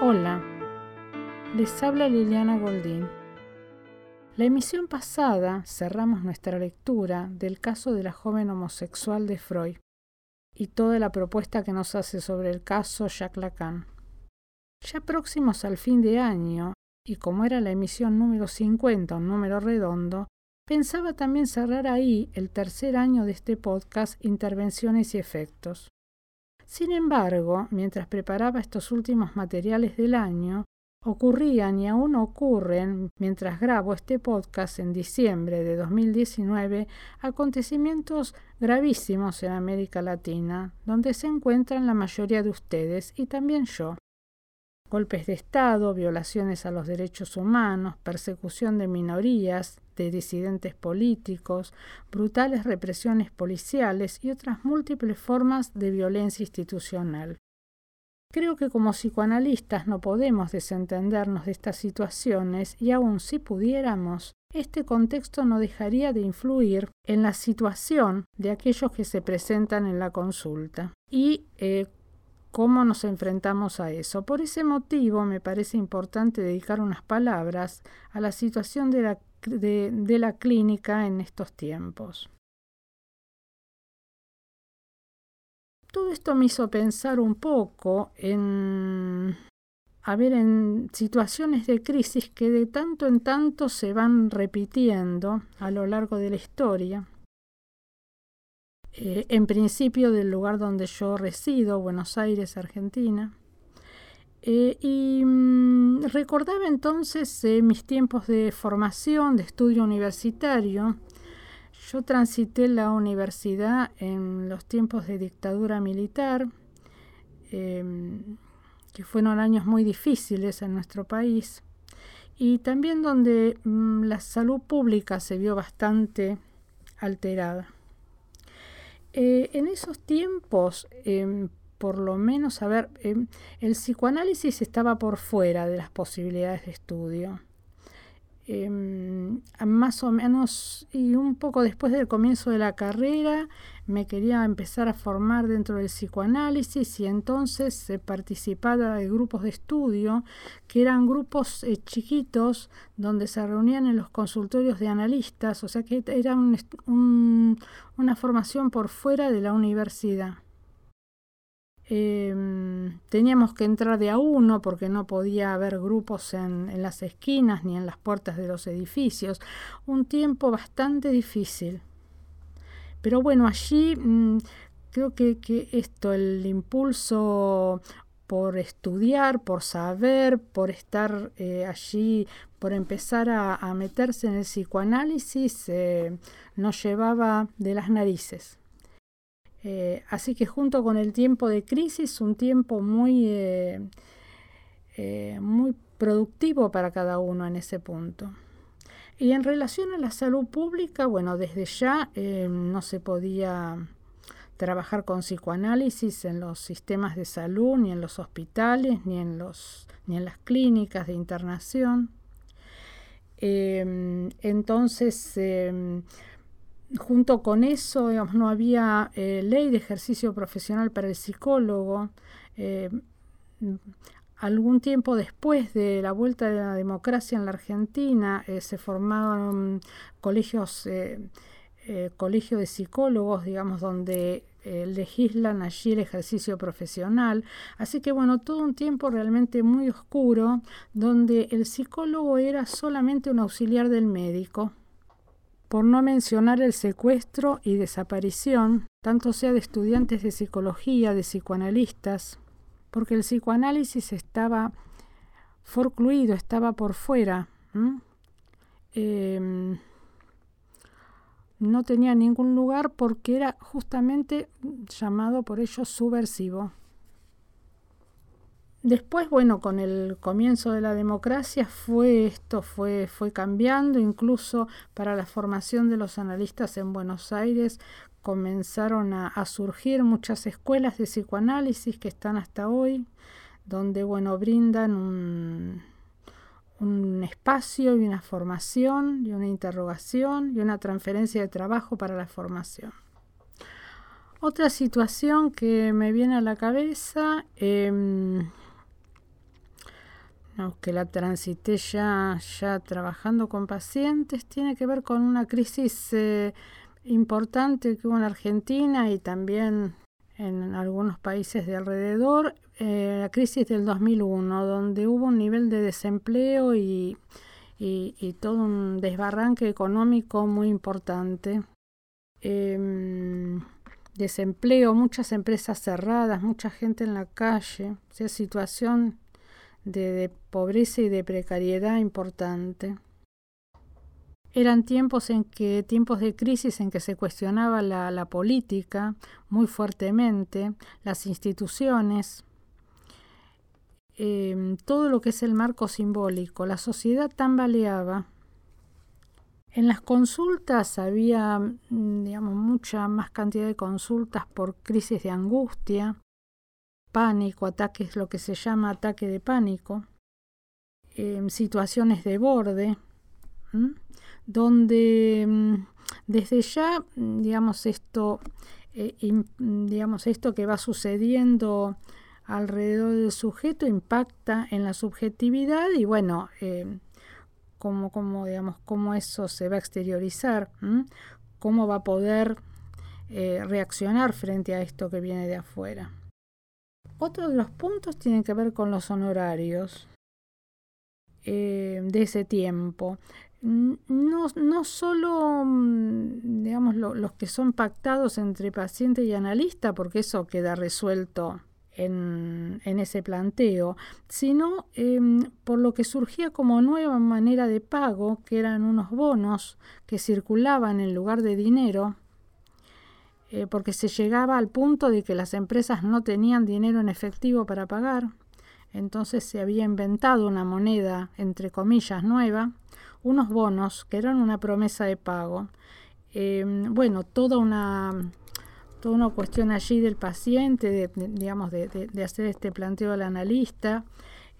Hola, les habla Liliana Goldín. La emisión pasada cerramos nuestra lectura del caso de la joven homosexual de Freud y toda la propuesta que nos hace sobre el caso Jacques Lacan. Ya próximos al fin de año, y como era la emisión número 50, un número redondo, pensaba también cerrar ahí el tercer año de este podcast Intervenciones y Efectos. Sin embargo, mientras preparaba estos últimos materiales del año, ocurrían y aún ocurren, mientras grabo este podcast en diciembre de 2019, acontecimientos gravísimos en América Latina, donde se encuentran la mayoría de ustedes y también yo. Golpes de Estado, violaciones a los derechos humanos, persecución de minorías, de disidentes políticos, brutales represiones policiales y otras múltiples formas de violencia institucional. Creo que como psicoanalistas no podemos desentendernos de estas situaciones y aun si pudiéramos, este contexto no dejaría de influir en la situación de aquellos que se presentan en la consulta. Y eh, cómo nos enfrentamos a eso. Por ese motivo me parece importante dedicar unas palabras a la situación de la, de, la clínica en estos tiempos. Todo esto me hizo pensar un poco en a en situaciones de crisis que de tanto en tanto se van repitiendo a lo largo de la historia eh, en principio del lugar donde yo resido, Buenos Aires, Argentina. Eh, y mm, recordaba entonces eh, mis tiempos de formación, de estudio universitario. Yo transité la universidad en los tiempos de dictadura militar, em, que fueron años muy difíciles en nuestro país, y también donde mm, la salud pública se vio bastante alterada. Eh, en esos tiempos, em, por lo menos, a ver, em, el psicoanálisis estaba por fuera de las posibilidades de estudio. Em, más o menos, y un poco después del comienzo de la carrera, me quería empezar a formar dentro del psicoanálisis y entonces se participaba de grupos de estudio, que eran grupos eh, chiquitos donde se reunían en los consultorios de analistas, o sea que era una formación por fuera de la universidad. Em, teníamos que entrar de a uno porque no podía haber grupos en, las esquinas ni en las puertas de los edificios. Un tiempo bastante difícil. Pero bueno, allí mm, creo que, que, esto, el impulso por estudiar, por saber, por estar eh, allí, por empezar a, a, meterse en el psicoanálisis, eh, nos llevaba de las narices. Eh, así que junto con el tiempo de crisis, un tiempo muy, eh, eh, muy productivo para cada uno en ese punto. Y en relación a la salud pública, bueno, desde ya no se podía trabajar con psicoanálisis en los sistemas de salud, ni en los hospitales, ni en, los, ni en las clínicas de internación. entonces, junto con eso, no había eh, ley de ejercicio profesional para el psicólogo. Eh, algún tiempo después de la vuelta de la democracia en la Argentina, eh, se formaron colegios, colegios de psicólogos, digamos, donde legislan allí el ejercicio profesional. Así que bueno, todo un tiempo realmente muy oscuro, donde el psicólogo era solamente un auxiliar del médico por no mencionar el secuestro y desaparición, tanto sea de estudiantes de psicología, de psicoanalistas, porque el psicoanálisis estaba forcluido, estaba por fuera. Em, no tenía ningún lugar porque era justamente llamado por ellos subversivo. Después, bueno, con el comienzo de la democracia fue esto fue fue cambiando, incluso para la formación de los analistas en Buenos Aires comenzaron a, surgir muchas escuelas de psicoanálisis que están hasta hoy, donde bueno brindan un, un espacio y una formación y una interrogación y una transferencia de trabajo para la formación. Otra situación que me viene a la cabeza eh, que la transité ya, ya trabajando con pacientes, tiene que ver con una crisis eh, importante que hubo en Argentina y también en algunos países de alrededor, eh, la crisis del 2001, donde hubo un nivel de desempleo y, y, todo un desbarranque económico muy importante. Em, desempleo, muchas empresas cerradas, mucha gente en la calle, o sea, situación de, pobreza y de precariedad importante. Eran tiempos en que, tiempos de crisis en que se cuestionaba la, política muy fuertemente, las instituciones, em, todo lo que es el marco simbólico. La sociedad tambaleaba. En las consultas había, mm, digamos, mucha más cantidad de consultas por crisis de angustia, pánico, ataques, lo que se llama ataque de pánico, em, situaciones de borde, donde mm, desde ya, mm, digamos, esto, eh, digamos, esto que va sucediendo alrededor del sujeto impacta en la subjetividad y bueno, eh, cómo, cómo, digamos, cómo eso se va a exteriorizar, cómo va a poder eh, reaccionar frente a esto que viene de afuera. Otro de los puntos tiene que ver con los honorarios eh, de ese tiempo. No, no solo, mm, digamos, los que son pactados entre paciente y analista, porque eso queda resuelto en, ese planteo, sino em, por lo que surgía como nueva manera de pago, que eran unos bonos que circulaban en lugar de dinero, eh, porque se llegaba al punto de que las empresas no tenían dinero en efectivo para pagar. Entonces se había inventado una moneda, entre comillas, nueva, unos bonos que eran una promesa de pago. Em, bueno, toda una, toda una cuestión allí del paciente, de, digamos, de, de, hacer este planteo al analista.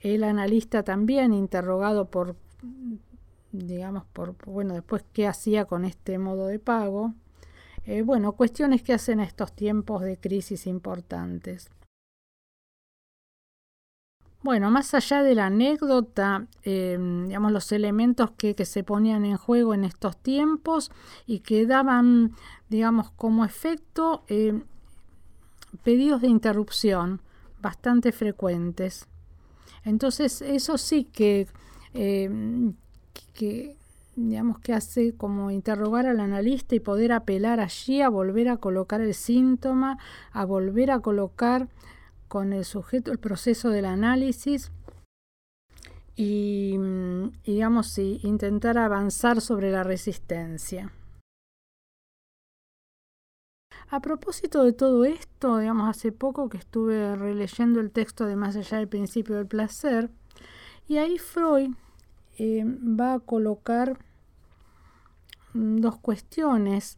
El analista también interrogado por, digamos, por, bueno, después qué hacía con este modo de pago. Eh, bueno, cuestiones que hacen estos tiempos de crisis importantes. Bueno, más allá de la anécdota, em, digamos, los elementos que, se ponían en juego en estos tiempos y que daban, digamos, como efecto em, pedidos de interrupción bastante frecuentes. Entonces, eso sí que, em, que, digamos, que hace como interrogar al analista y poder apelar allí a volver a colocar el síntoma, a volver a colocar con el sujeto el proceso del análisis y, digamos, intentar avanzar sobre la resistencia. A propósito de todo esto, digamos, hace poco que estuve releyendo el texto de Más allá del principio del placer, y ahí Freud eh, va a colocar dos cuestiones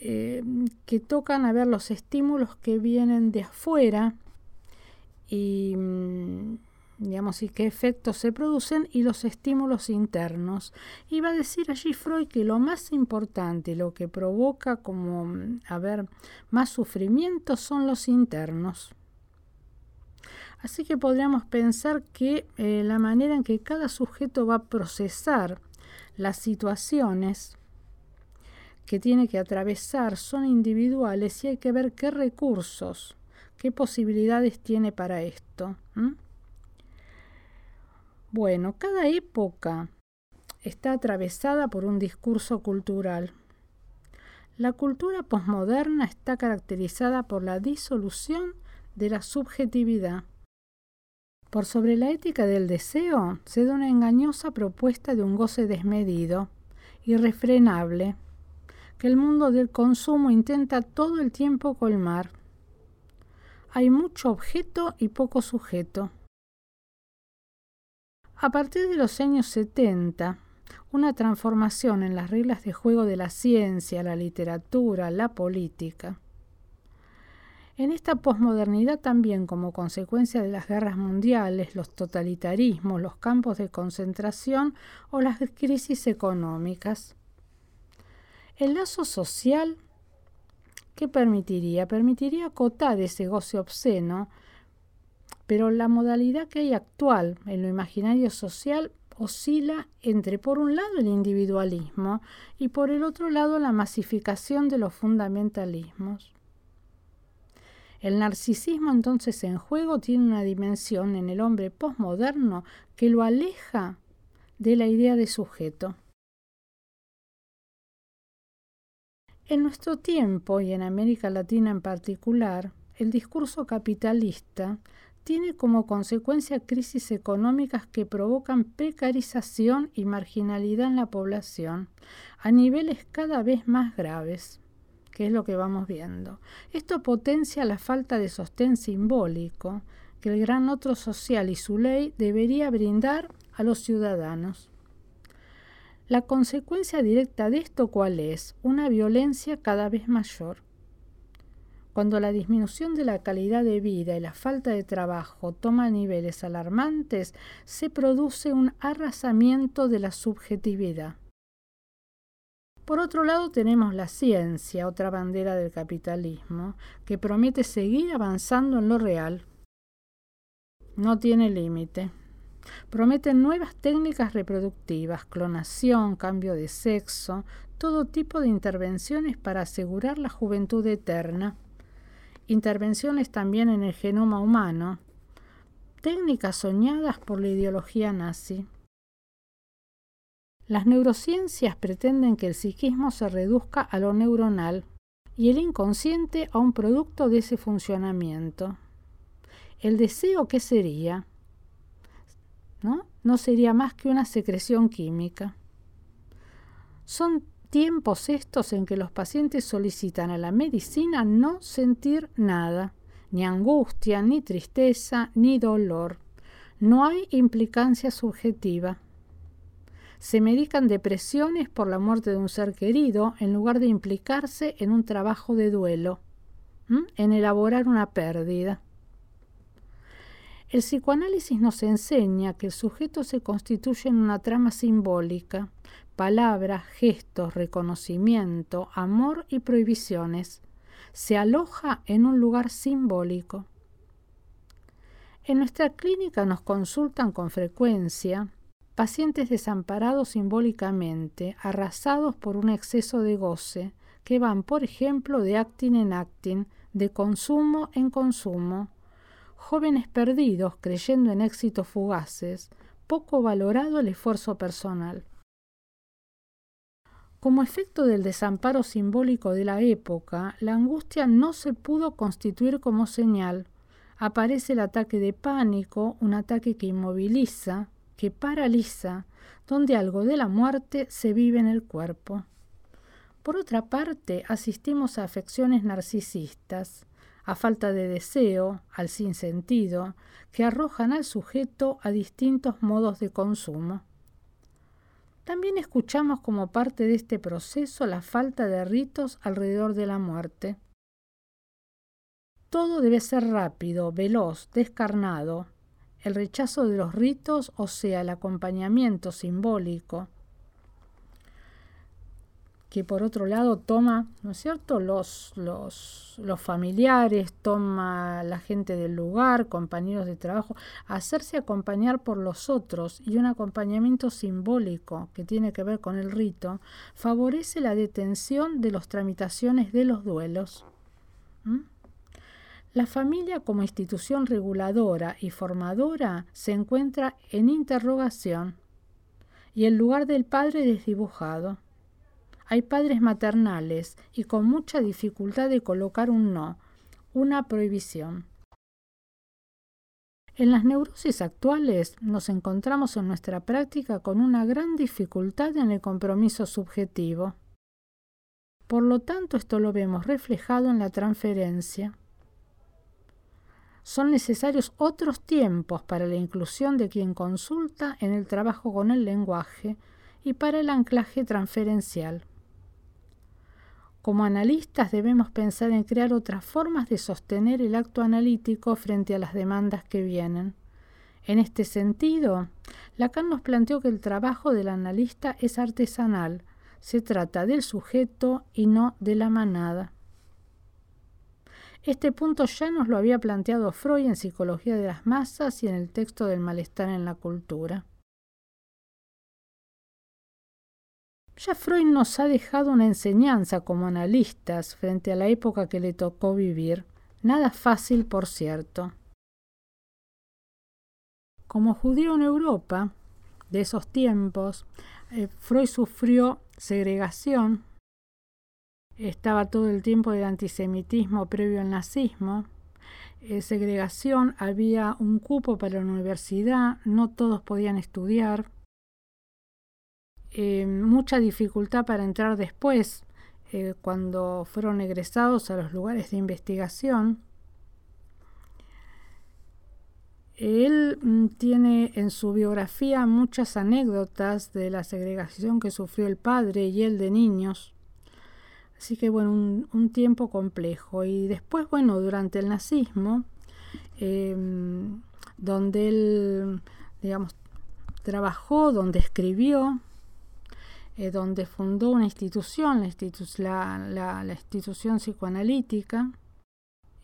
eh, que tocan a ver los estímulos que vienen de afuera y mm, digamos y qué efectos se producen y los estímulos internos. Y va a decir allí Freud que lo más importante, lo que provoca como mm, a ver más sufrimiento son los internos. Así que podríamos pensar que eh, la manera en que cada sujeto va a procesar las situaciones que tiene que atravesar son individuales y hay que ver qué recursos, qué posibilidades tiene para esto. Bueno, cada época está atravesada por un discurso cultural. La cultura posmoderna está caracterizada por la disolución de la subjetividad. Por sobre la ética del deseo se da una engañosa propuesta de un goce desmedido, irrefrenable, que el mundo del consumo intenta todo el tiempo colmar. Hay mucho objeto y poco sujeto. A partir de los años 70, una transformación en las reglas de juego de la ciencia, la literatura, la política. En esta posmodernidad también como consecuencia de las guerras mundiales, los totalitarismos, los campos de concentración o las crisis económicas, el lazo social, ¿qué permitiría? Permitiría acotar ese goce obsceno pero la modalidad que hay actual en lo imaginario social oscila entre, por un lado, el individualismo y por el otro lado, la masificación de los fundamentalismos. El narcisismo entonces en juego tiene una dimensión en el hombre posmoderno que lo aleja de la idea de sujeto. En nuestro tiempo y en América Latina en particular, el discurso capitalista tiene como consecuencia crisis económicas que provocan precarización y marginalidad en la población a niveles cada vez más graves, que es lo que vamos viendo. Esto potencia la falta de sostén simbólico que el gran otro social y su ley debería brindar a los ciudadanos. La consecuencia directa de esto cuál es? Una violencia cada vez mayor. Cuando la disminución de la calidad de vida y la falta de trabajo toma niveles alarmantes, se produce un arrasamiento de la subjetividad. Por otro lado tenemos la ciencia, otra bandera del capitalismo, que promete seguir avanzando en lo real. No tiene límite. Prometen nuevas técnicas reproductivas, clonación, cambio de sexo, todo tipo de intervenciones para asegurar la juventud eterna. Intervenciones también en el genoma humano. Técnicas soñadas por la ideología nazi. Las neurociencias pretenden que el psiquismo se reduzca a lo neuronal y el inconsciente a un producto de ese funcionamiento. ¿El deseo qué sería? ¿no? sería más que una secreción química. Son tiempos estos en que los pacientes solicitan a la medicina no sentir nada, ni angustia, ni tristeza, ni dolor. No hay implicancia subjetiva. Se medican depresiones por la muerte de un ser querido en lugar de implicarse en un trabajo de duelo, en elaborar una pérdida. El psicoanálisis nos enseña que el sujeto se constituye en una trama simbólica, palabras, gestos, reconocimiento, amor y prohibiciones. Se aloja en un lugar simbólico. En nuestra clínica nos consultan con frecuencia pacientes desamparados simbólicamente, arrasados por un exceso de goce, que van, por ejemplo, de actin en actin, de consumo en consumo, jóvenes perdidos creyendo en éxitos fugaces, poco valorado el esfuerzo personal. Como efecto del desamparo simbólico de la época, la angustia no se pudo constituir como señal. Aparece el ataque de pánico, un ataque que inmoviliza, que paraliza, donde algo de la muerte se vive en el cuerpo. Por otra parte, asistimos a afecciones narcisistas, a falta de deseo, al sinsentido, que arrojan al sujeto a distintos modos de consumo. También escuchamos como parte de este proceso la falta de ritos alrededor de la muerte. Todo debe ser rápido, veloz, descarnado. El rechazo de los ritos, o sea, el acompañamiento simbólico, que por otro lado toma, ¿no es cierto?, los, los, los, familiares, toma la gente del lugar, compañeros de trabajo, hacerse acompañar por los otros y un acompañamiento simbólico que tiene que ver con el rito, favorece la detención de las tramitaciones de los duelos. La familia como institución reguladora y formadora se encuentra en interrogación y el lugar del padre desdibujado. Hay padres maternales y con mucha dificultad de colocar un no, una prohibición. En las neurosis actuales nos encontramos en nuestra práctica con una gran dificultad en el compromiso subjetivo. Por lo tanto, esto lo vemos reflejado en la transferencia. Son necesarios otros tiempos para la inclusión de quien consulta en el trabajo con el lenguaje y para el anclaje transferencial. Como analistas debemos pensar en crear otras formas de sostener el acto analítico frente a las demandas que vienen. En este sentido, Lacan nos planteó que el trabajo del analista es artesanal, se trata del sujeto y no de la manada. Este punto ya nos lo había planteado Freud en Psicología de las Masas y en el texto del malestar en la cultura. Ya Freud nos ha dejado una enseñanza como analistas frente a la época que le tocó vivir, nada fácil por cierto. Como judío en Europa, de esos tiempos, eh, Freud sufrió segregación, estaba todo el tiempo del antisemitismo previo al nazismo, eh, segregación, había un cupo para la universidad, no todos podían estudiar, eh, mucha dificultad para entrar después, eh, cuando fueron egresados a los lugares de investigación. Él mm, tiene en su biografía muchas anécdotas de la segregación que sufrió el padre y él de niños. Así que bueno, un, tiempo complejo. Y después, bueno, durante el nazismo, em, donde él, digamos, trabajó, donde escribió, eh, donde fundó una institución, la, la, institución psicoanalítica.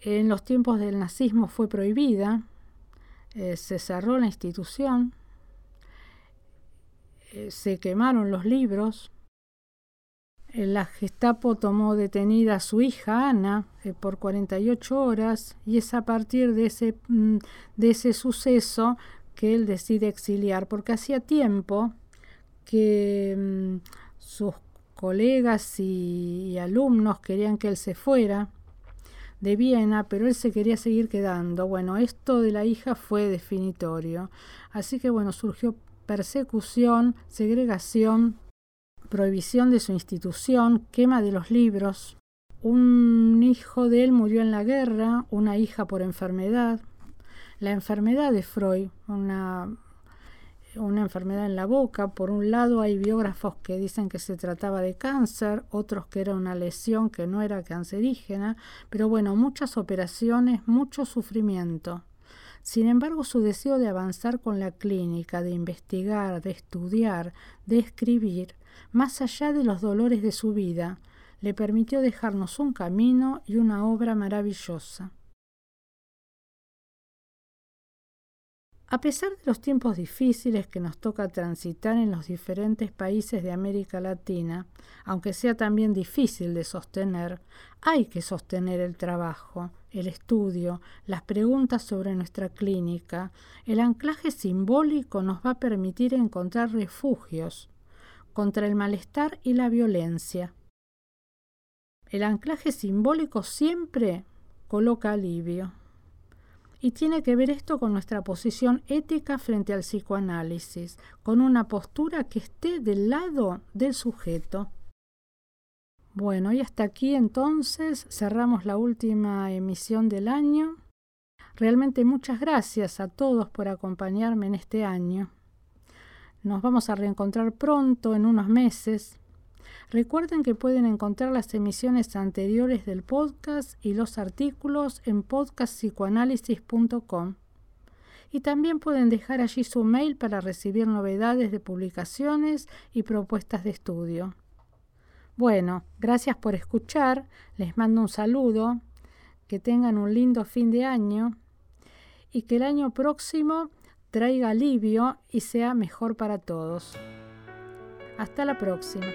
En los tiempos del nazismo fue prohibida, eh, se cerró la institución, eh, se quemaron los libros. La Gestapo tomó detenida a su hija Ana por 48 horas y es a partir de ese, mm, de ese suceso que él decide exiliar, porque hacía tiempo que mm, sus colegas y, alumnos querían que él se fuera de Viena, pero él se quería seguir quedando. Bueno, esto de la hija fue definitorio. Así que bueno, surgió persecución, segregación, prohibición de su institución, quema de los libros. Un hijo de él murió en la guerra, una hija por enfermedad. La enfermedad de Freud, una una enfermedad en la boca. Por un lado hay biógrafos que dicen que se trataba de cáncer, otros que era una lesión que no era cancerígena, pero bueno, muchas operaciones, mucho sufrimiento. Sin embargo, su deseo de avanzar con la clínica, de investigar, de estudiar, de escribir, más allá de los dolores de su vida, le permitió dejarnos un camino y una obra maravillosa. A pesar de los tiempos difíciles que nos toca transitar en los diferentes países de América Latina, aunque sea también difícil de sostener, hay que sostener el trabajo, el estudio, las preguntas sobre nuestra clínica. El anclaje simbólico nos va a permitir encontrar refugios contra el malestar y la violencia. El anclaje simbólico siempre coloca alivio. Y tiene que ver esto con nuestra posición ética frente al psicoanálisis, con una postura que esté del lado del sujeto. Bueno, y hasta aquí entonces cerramos la última emisión del año. Realmente muchas gracias a todos por acompañarme en este año. Nos vamos a reencontrar pronto, en unos meses. Recuerden que pueden encontrar las emisiones anteriores del podcast y los artículos en podcastpsicoanálisis.com. Y también pueden dejar allí su mail para recibir novedades de publicaciones y propuestas de estudio. Bueno, gracias por escuchar, les mando un saludo, que tengan un lindo fin de año y que el año próximo traiga alivio y sea mejor para todos. Hasta la próxima.